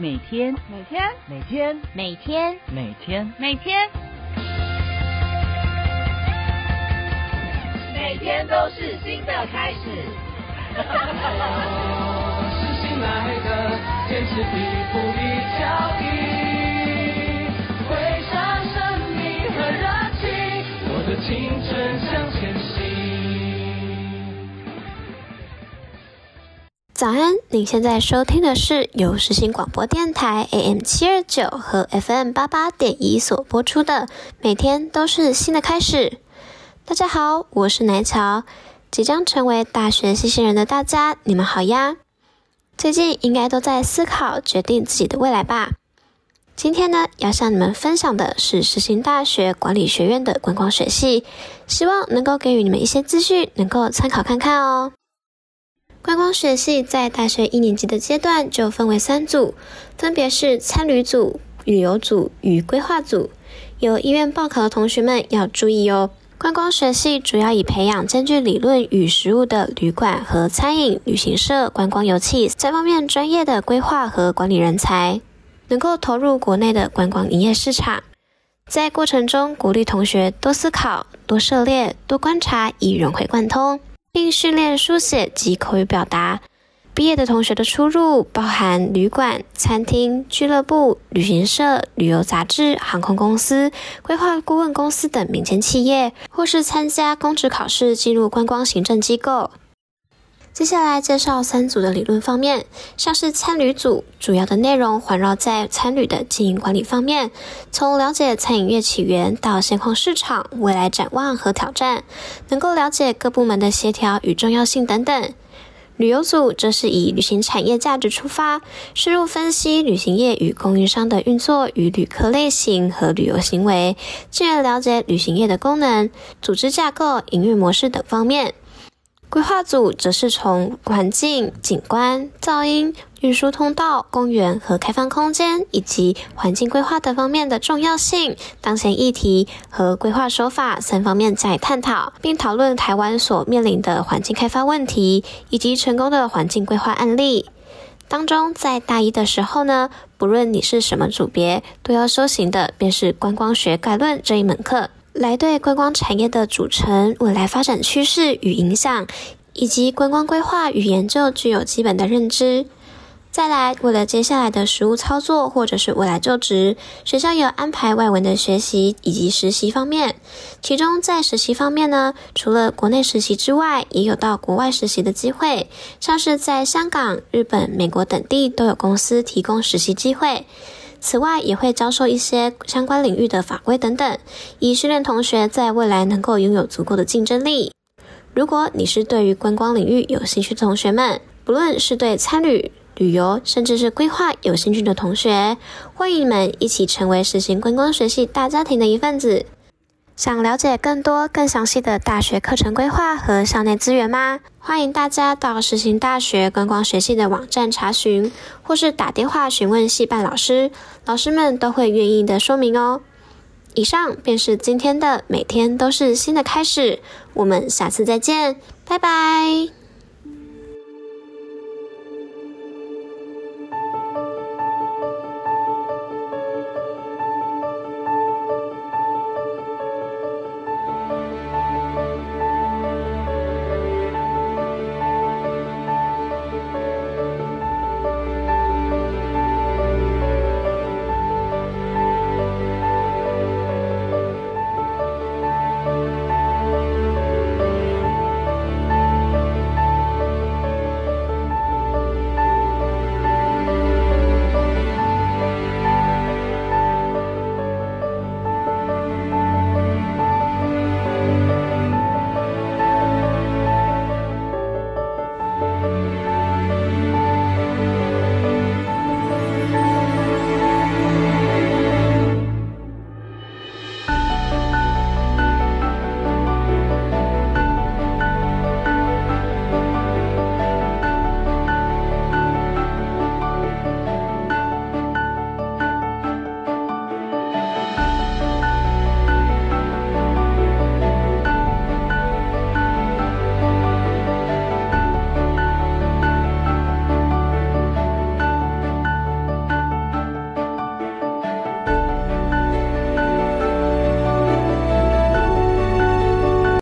每天，每天，每天，每天，每天，每天，每天都是新的开始。是新来的，坚持一步一脚印，早安，您现在收听的是由实行广播电台 AM 七二九和 FM 八八点一所播出的《每天都是新的开始》。大家好，我是奶乔，即将成为大学新鲜人的大家，你们好呀！最近应该都在思考决定自己的未来吧？今天呢，要向你们分享的是实行大学管理学院的观光学系，希望能够给予你们一些资讯，能够参考看看哦。观光学系在大学一年级的阶段就分为三组，分别是参旅组、旅游组与规划组。有意愿报考的同学们要注意哦。观光学系主要以培养兼具理论与实务的旅馆和餐饮、旅行社、观光游憩三方面专业的规划和管理人才，能够投入国内的观光营业市场。在过程中，鼓励同学多思考、多涉猎、多观察，以融会贯通。并训练书写及口语表达。毕业的同学的出入包含旅馆、餐厅、俱乐部、旅行社、旅游杂志、航空公司、规划顾问公司等民间企业，或是参加公职考试进入观光行政机构。接下来介绍三组的理论方面，像是参旅组，主要的内容环绕在参旅的经营管理方面，从了解餐饮业起源到现况市场、未来展望和挑战，能够了解各部门的协调与重要性等等。旅游组则是以旅行产业价值出发，深入分析旅行业与供应商的运作与旅客类型和旅游行为，进而了解旅行业的功能、组织架构、营运模式等方面。规划组则是从环境、景观、噪音、运输通道、公园和开放空间以及环境规划等方面的重要性、当前议题和规划手法三方面加以探讨，并讨论台湾所面临的环境开发问题以及成功的环境规划案例。当中，在大一的时候呢，不论你是什么组别，都要修行的便是观光学概论这一门课。来对观光产业的组成、未来发展趋势与影响，以及观光规划与研究具有基本的认知。再来，为了接下来的实务操作或者是未来就职，学校有安排外文的学习以及实习方面。其中在实习方面呢，除了国内实习之外，也有到国外实习的机会，像是在香港、日本、美国等地都有公司提供实习机会。此外，也会教授一些相关领域的法规等等，以训练同学在未来能够拥有足够的竞争力。如果你是对于观光领域有兴趣的同学们，不论是对参旅、旅游，甚至是规划有兴趣的同学，欢迎你们一起成为实行观光学系大家庭的一份子。想了解更多、更详细的大学课程规划和校内资源吗？欢迎大家到实行大学观光学系的网站查询，或是打电话询问系办老师，老师们都会愿意的说明哦。以上便是今天的每天都是新的开始，我们下次再见，拜拜。